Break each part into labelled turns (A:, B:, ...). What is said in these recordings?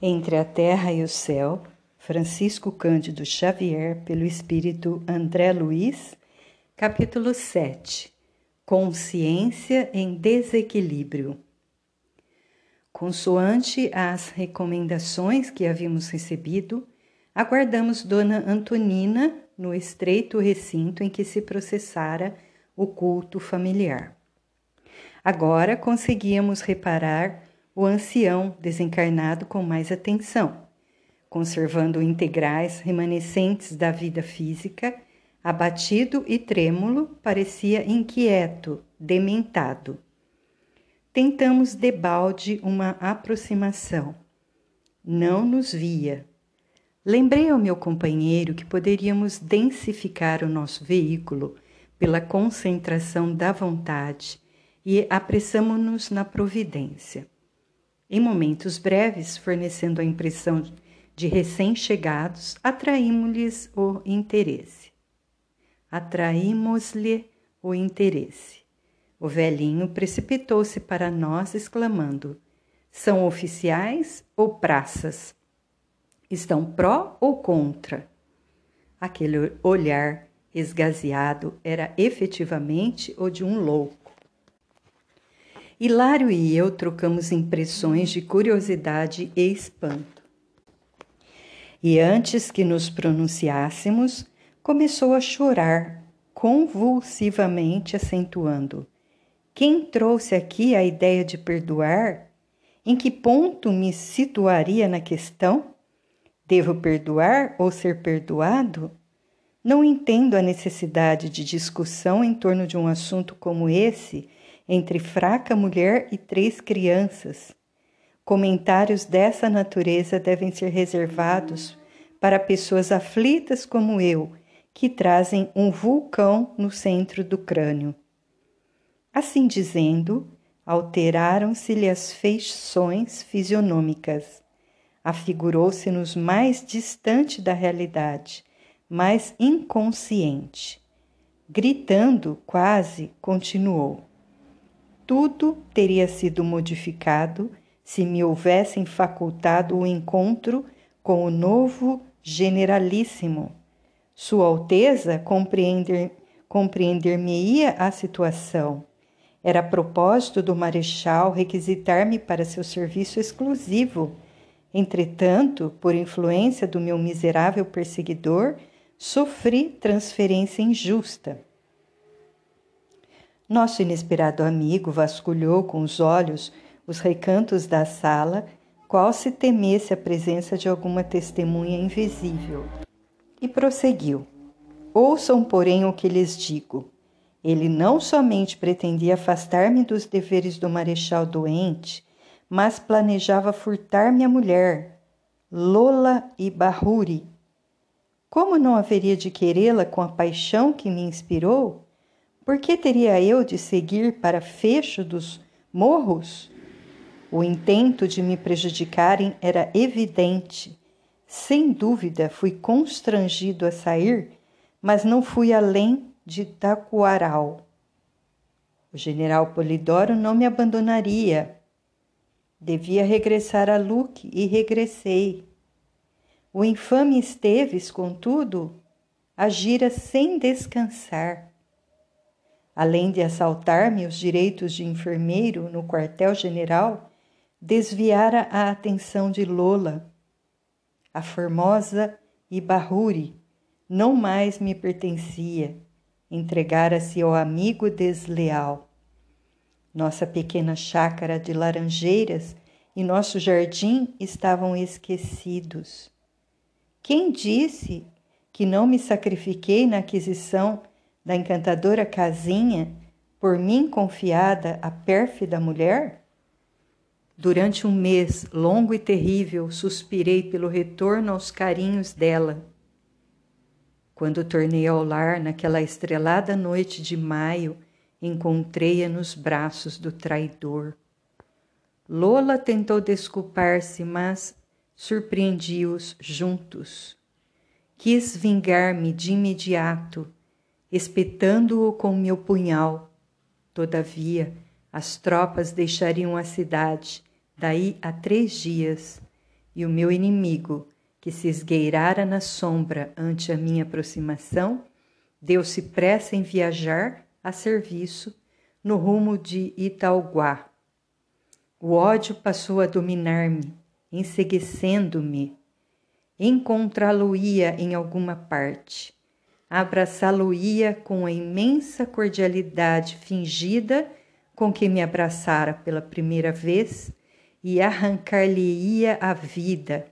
A: Entre a Terra e o Céu, Francisco Cândido Xavier, pelo Espírito André Luiz, capítulo 7 Consciência em Desequilíbrio. Consoante as recomendações que havíamos recebido, aguardamos Dona Antonina no estreito recinto em que se processara o culto familiar. Agora conseguíamos reparar o ancião desencarnado com mais atenção, conservando integrais remanescentes da vida física, abatido e trêmulo, parecia inquieto, dementado. Tentamos debalde uma aproximação. Não nos via. Lembrei ao meu companheiro que poderíamos densificar o nosso veículo pela concentração da vontade e apressamo-nos na providência. Em momentos breves, fornecendo a impressão de recém-chegados, atraímos-lhes o interesse. Atraímos-lhe o interesse. O velhinho precipitou-se para nós, exclamando: São oficiais ou praças? Estão pró ou contra? Aquele olhar esgazeado era efetivamente o de um louco. Hilário e eu trocamos impressões de curiosidade e espanto. E antes que nos pronunciássemos, começou a chorar, convulsivamente acentuando: Quem trouxe aqui a ideia de perdoar? Em que ponto me situaria na questão? Devo perdoar ou ser perdoado? Não entendo a necessidade de discussão em torno de um assunto como esse entre fraca mulher e três crianças. Comentários dessa natureza devem ser reservados para pessoas aflitas como eu, que trazem um vulcão no centro do crânio. Assim dizendo, alteraram-se-lhe as feições fisionômicas. Afigurou-se-nos mais distante da realidade, mais inconsciente. Gritando, quase, continuou tudo teria sido modificado se me houvessem facultado o encontro com o novo generalíssimo. Sua Alteza compreender, compreender-me-ia a situação. Era propósito do Marechal requisitar-me para seu serviço exclusivo. Entretanto, por influência do meu miserável perseguidor, sofri transferência injusta. Nosso inesperado amigo vasculhou com os olhos os recantos da sala, qual se temesse a presença de alguma testemunha invisível, e prosseguiu: Ouçam, porém, o que lhes digo. Ele não somente pretendia afastar-me dos deveres do marechal doente, mas planejava furtar minha mulher, Lola e Barruri. Como não haveria de querê-la com a paixão que me inspirou? Por que teria eu de seguir para fecho dos morros? O intento de me prejudicarem era evidente. Sem dúvida fui constrangido a sair, mas não fui além de Taquaral. O general Polidoro não me abandonaria. Devia regressar a Luque e regressei. O infame Esteves, contudo, agira sem descansar além de assaltar-me os direitos de enfermeiro no quartel-general, desviara a atenção de Lola. A formosa Ibarruri não mais me pertencia, entregara-se ao amigo desleal. Nossa pequena chácara de laranjeiras e nosso jardim estavam esquecidos. Quem disse que não me sacrifiquei na aquisição da encantadora casinha, por mim confiada à pérfida mulher? Durante um mês longo e terrível, suspirei pelo retorno aos carinhos dela. Quando tornei ao lar naquela estrelada noite de maio, encontrei-a nos braços do traidor. Lola tentou desculpar-se, mas surpreendi-os juntos. Quis vingar-me de imediato espetando-o com meu punhal. Todavia, as tropas deixariam a cidade, daí a três dias, e o meu inimigo, que se esgueirara na sombra ante a minha aproximação, deu-se pressa em viajar a serviço no rumo de Italguá. O ódio passou a dominar-me, enseguecendo-me. Encontrá-lo-ia em alguma parte, abraçá-lo-ia com a imensa cordialidade fingida com que me abraçara pela primeira vez e arrancar-lhe-ia a vida.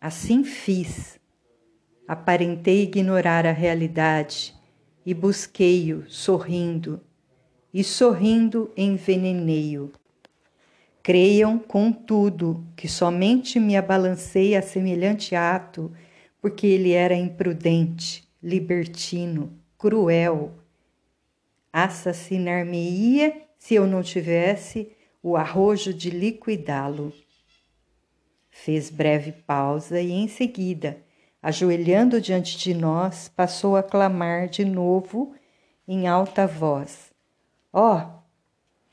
A: Assim fiz. Aparentei ignorar a realidade e busquei-o sorrindo, e sorrindo envenenei-o. Creiam, contudo, que somente me abalancei a semelhante ato porque ele era imprudente, libertino, cruel. Assassinar-me-ia se eu não tivesse o arrojo de liquidá-lo. Fez breve pausa e, em seguida, ajoelhando diante de nós, passou a clamar de novo em alta voz: Ó, oh,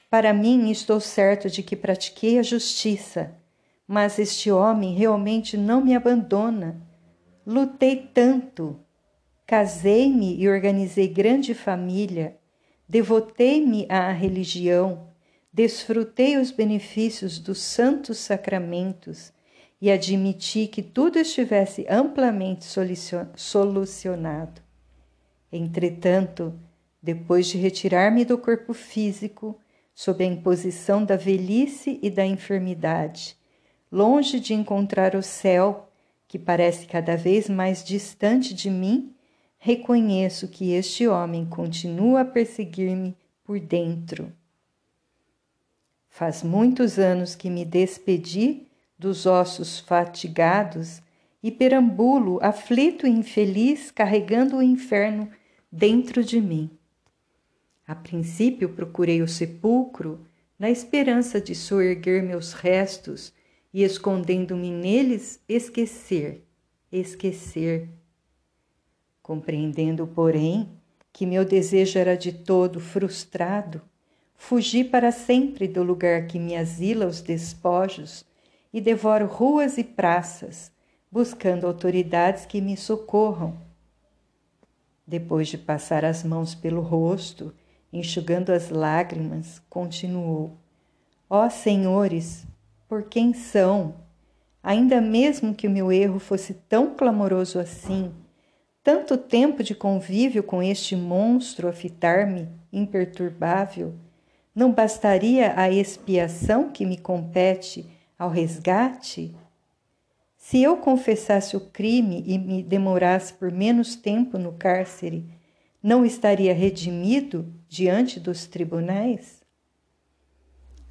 A: para mim estou certo de que pratiquei a justiça, mas este homem realmente não me abandona. Lutei tanto, casei-me e organizei grande família, devotei-me à religião, desfrutei os benefícios dos santos sacramentos e admiti que tudo estivesse amplamente solucionado. Entretanto, depois de retirar-me do corpo físico, sob a imposição da velhice e da enfermidade, longe de encontrar o céu, que parece cada vez mais distante de mim, reconheço que este homem continua a perseguir-me por dentro. Faz muitos anos que me despedi dos ossos fatigados e perambulo aflito e infeliz carregando o inferno dentro de mim. A princípio procurei o sepulcro na esperança de soerguer meus restos e escondendo-me neles esquecer, esquecer. Compreendendo, porém, que meu desejo era de todo frustrado, fugi para sempre do lugar que me asila os despojos e devoro ruas e praças, buscando autoridades que me socorram. Depois de passar as mãos pelo rosto, enxugando as lágrimas, continuou: Ó oh, senhores, por quem são? Ainda mesmo que o meu erro fosse tão clamoroso assim, tanto tempo de convívio com este monstro a fitar-me imperturbável, não bastaria a expiação que me compete ao resgate? Se eu confessasse o crime e me demorasse por menos tempo no cárcere, não estaria redimido diante dos tribunais?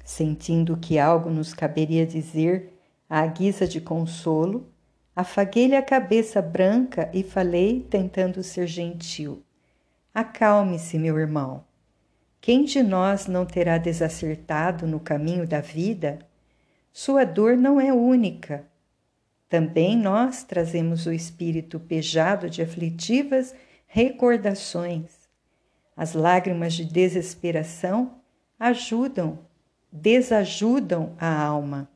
A: Sentindo que algo nos caberia dizer à guisa de consolo, afaguei-lhe a cabeça branca e falei, tentando ser gentil: Acalme-se, meu irmão. Quem de nós não terá desacertado no caminho da vida? Sua dor não é única. Também nós trazemos o espírito pejado de aflitivas recordações. As lágrimas de desesperação ajudam, desajudam a alma.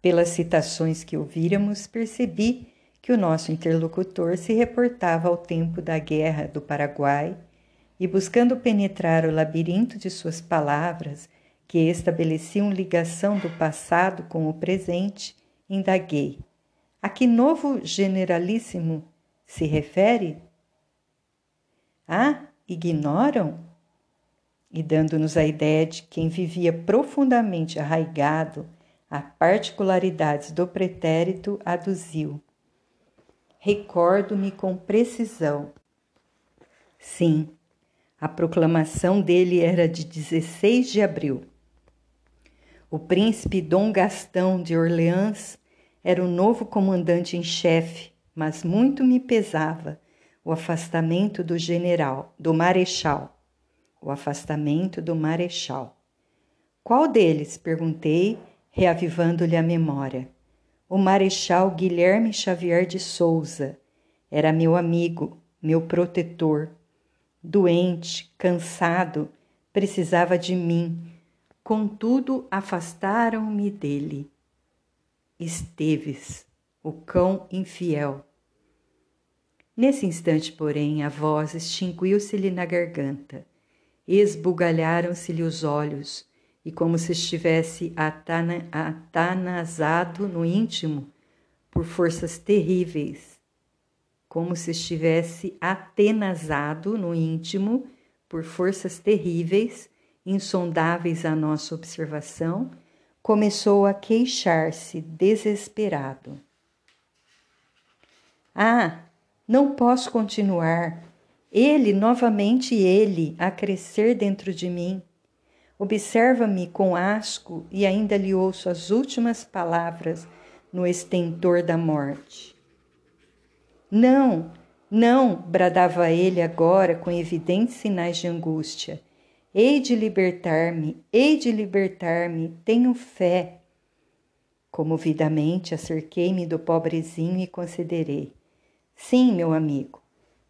A: Pelas citações que ouvíramos, percebi que o nosso interlocutor se reportava ao tempo da Guerra do Paraguai e, buscando penetrar o labirinto de suas palavras que estabeleciam ligação do passado com o presente, indaguei: a que novo generalíssimo se refere? Ah, ignoram? E dando-nos a ideia de quem vivia profundamente arraigado a particularidades do pretérito, aduziu. Recordo-me com precisão. Sim, a proclamação dele era de 16 de abril. O príncipe Dom Gastão de Orleans era o novo comandante em chefe, mas muito me pesava o afastamento do general, do marechal. O afastamento do marechal. Qual deles? perguntei, reavivando-lhe a memória. O marechal Guilherme Xavier de Souza era meu amigo, meu protetor. Doente, cansado, precisava de mim Contudo, afastaram-me dele. Esteves, o cão infiel. Nesse instante, porém, a voz extinguiu-se-lhe na garganta, esbugalharam-se-lhe os olhos, e como se estivesse atanasado no íntimo por forças terríveis, como se estivesse atenazado no íntimo por forças terríveis, insondáveis à nossa observação, começou a queixar-se desesperado. Ah, não posso continuar. Ele, novamente ele, a crescer dentro de mim. Observa-me com asco e ainda lhe ouço as últimas palavras no estentor da morte. Não, não, bradava ele agora com evidentes sinais de angústia. Hei de libertar-me, hei de libertar-me, tenho fé. Comovidamente acerquei-me do pobrezinho e considerei. Sim, meu amigo,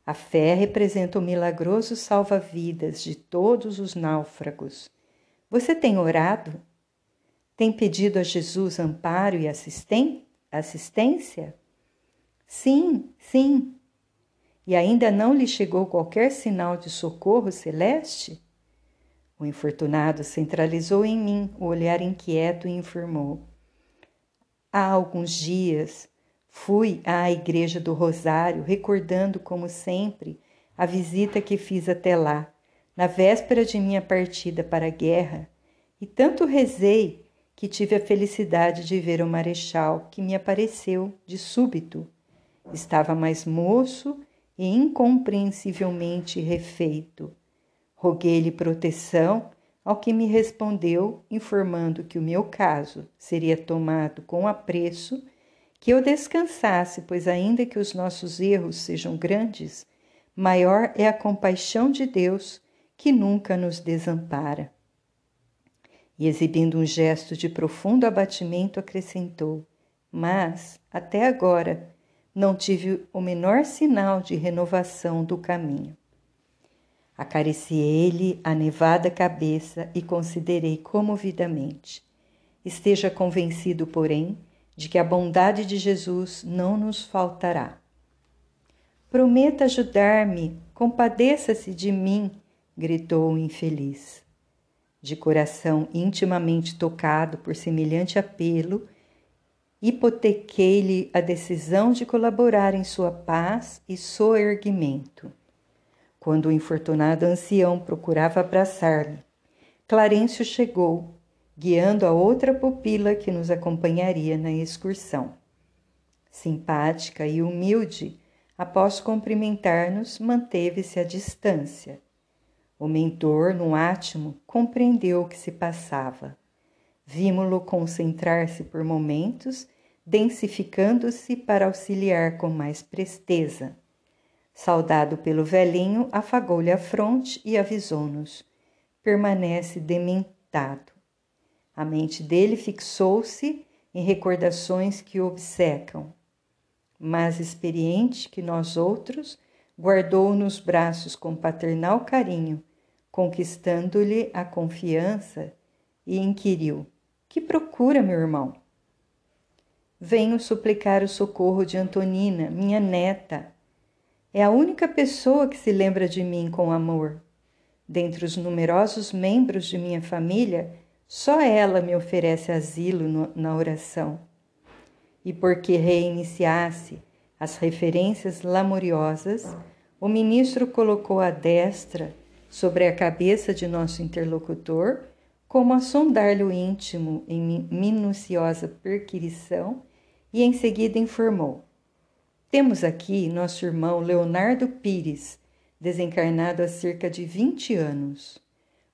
A: a fé representa o milagroso salva-vidas de todos os náufragos. Você tem orado? Tem pedido a Jesus amparo e assistência? Sim, sim. E ainda não lhe chegou qualquer sinal de socorro celeste? O infortunado centralizou em mim o olhar inquieto e informou. Há alguns dias Fui à Igreja do Rosário, recordando, como sempre, a visita que fiz até lá, na véspera de minha partida para a guerra, e tanto rezei que tive a felicidade de ver o marechal, que me apareceu de súbito. Estava mais moço e incompreensivelmente refeito. Roguei-lhe proteção, ao que me respondeu, informando que o meu caso seria tomado com apreço que eu descansasse, pois, ainda que os nossos erros sejam grandes, maior é a compaixão de Deus que nunca nos desampara. E exibindo um gesto de profundo abatimento, acrescentou: Mas, até agora, não tive o menor sinal de renovação do caminho. Acariciei-lhe a nevada cabeça e considerei comovidamente. Esteja convencido, porém, de que a bondade de Jesus não nos faltará. Prometa ajudar-me, compadeça-se de mim, gritou o infeliz. De coração intimamente tocado por semelhante apelo, hipotequei-lhe a decisão de colaborar em sua paz e soerguimento. Quando o infortunado ancião procurava abraçar-me, Clarencio chegou guiando a outra pupila que nos acompanharia na excursão. Simpática e humilde, após cumprimentar-nos, manteve-se à distância. O mentor, no átimo, compreendeu o que se passava. Vimo-lo concentrar-se por momentos, densificando-se para auxiliar com mais presteza. Saudado pelo velhinho, afagou-lhe a fronte e avisou-nos: permanece dementado. A mente dele fixou-se em recordações que o obcecam. Mas experiente que nós outros, guardou nos braços com paternal carinho, conquistando-lhe a confiança e inquiriu: Que procura, meu irmão? Venho suplicar o socorro de Antonina, minha neta. É a única pessoa que se lembra de mim com amor. Dentre os numerosos membros de minha família, só ela me oferece asilo no, na oração. E porque reiniciasse as referências lamoriosas, o ministro colocou a destra sobre a cabeça de nosso interlocutor, como a sondar-lhe o íntimo em minuciosa perquirição, e em seguida informou: Temos aqui nosso irmão Leonardo Pires, desencarnado há cerca de 20 anos.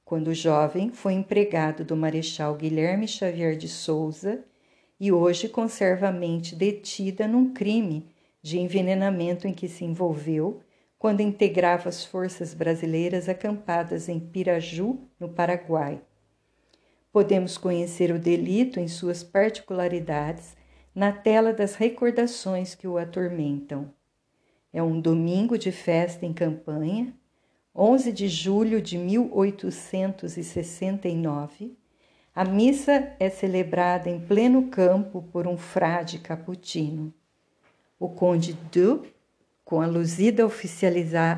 A: Quando jovem, foi empregado do Marechal Guilherme Xavier de Souza e hoje conserva a mente detida num crime de envenenamento em que se envolveu quando integrava as forças brasileiras acampadas em Piraju, no Paraguai. Podemos conhecer o delito em suas particularidades na tela das recordações que o atormentam. É um domingo de festa em campanha 11 de julho de 1869, A missa é celebrada em pleno campo por um frade caputino. O conde Du, com a luzida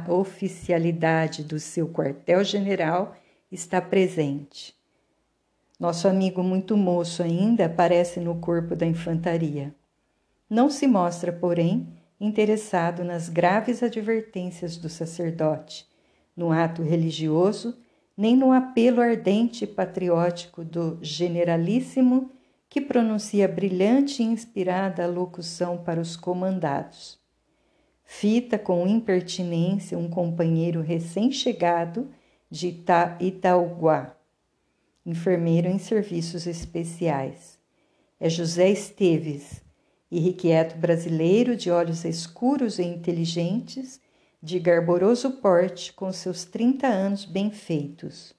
A: oficialidade do seu quartel-general, está presente. Nosso amigo muito moço ainda aparece no corpo da infantaria. Não se mostra, porém, interessado nas graves advertências do sacerdote, no ato religioso, nem no apelo ardente e patriótico do generalíssimo que pronuncia brilhante e inspirada locução para os comandados. Fita com impertinência um companheiro recém-chegado de Ita Itauguá, enfermeiro em serviços especiais. É José Esteves, irrequieto brasileiro de olhos escuros e inteligentes, de garboroso porte, com seus trinta anos bem feitos.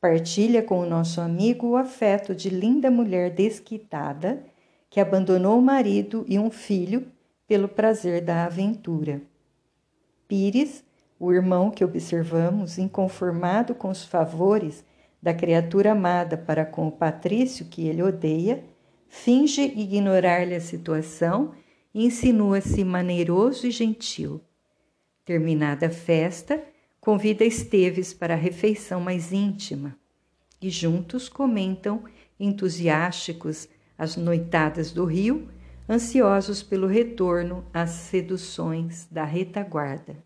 A: Partilha com o nosso amigo o afeto de linda mulher desquitada que abandonou o marido e um filho pelo prazer da aventura. Pires, o irmão que observamos, inconformado com os favores da criatura amada para com o patrício que ele odeia, finge ignorar-lhe a situação e insinua-se maneiroso e gentil. Terminada a festa, convida Esteves para a refeição mais íntima e juntos comentam, entusiásticos, as noitadas do rio, ansiosos pelo retorno às seduções da retaguarda.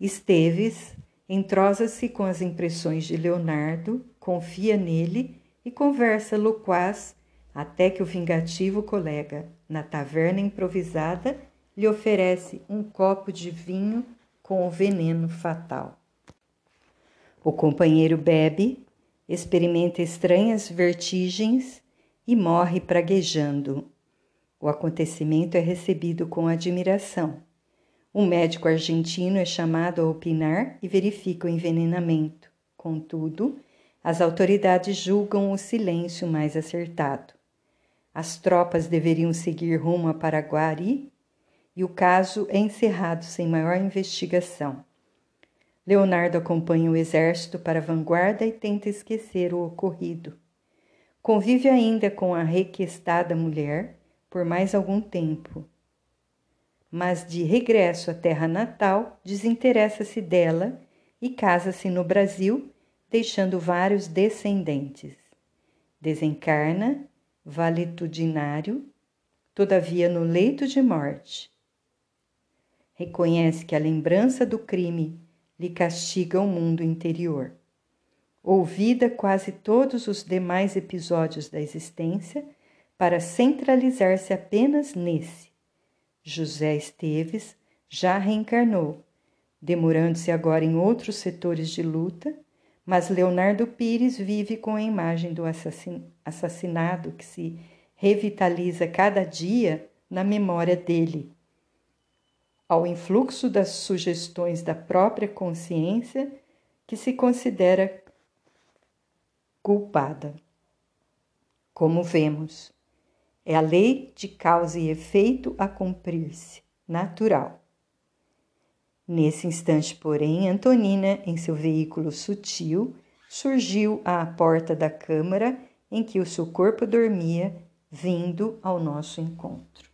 A: Esteves entrosa-se com as impressões de Leonardo, confia nele e conversa loquaz até que o vingativo colega, na taverna improvisada, lhe oferece um copo de vinho com o veneno fatal. O companheiro bebe, experimenta estranhas vertigens e morre praguejando. O acontecimento é recebido com admiração. Um médico argentino é chamado a opinar e verifica o envenenamento. Contudo, as autoridades julgam o silêncio mais acertado. As tropas deveriam seguir rumo a Paraguari e o caso é encerrado sem maior investigação. Leonardo acompanha o exército para a vanguarda e tenta esquecer o ocorrido. Convive ainda com a requestada mulher por mais algum tempo. Mas de regresso à terra natal, desinteressa-se dela e casa-se no Brasil, deixando vários descendentes. Desencarna valetudinário, todavia no leito de morte. Reconhece que a lembrança do crime lhe castiga o mundo interior. Ouvida quase todos os demais episódios da existência para centralizar-se apenas nesse. José Esteves já reencarnou, demorando-se agora em outros setores de luta mas Leonardo Pires vive com a imagem do assassinado que se revitaliza cada dia na memória dele. Ao influxo das sugestões da própria consciência que se considera culpada. Como vemos, é a lei de causa e efeito a cumprir-se, natural. Nesse instante, porém, Antonina, em seu veículo sutil, surgiu à porta da câmara em que o seu corpo dormia, vindo ao nosso encontro.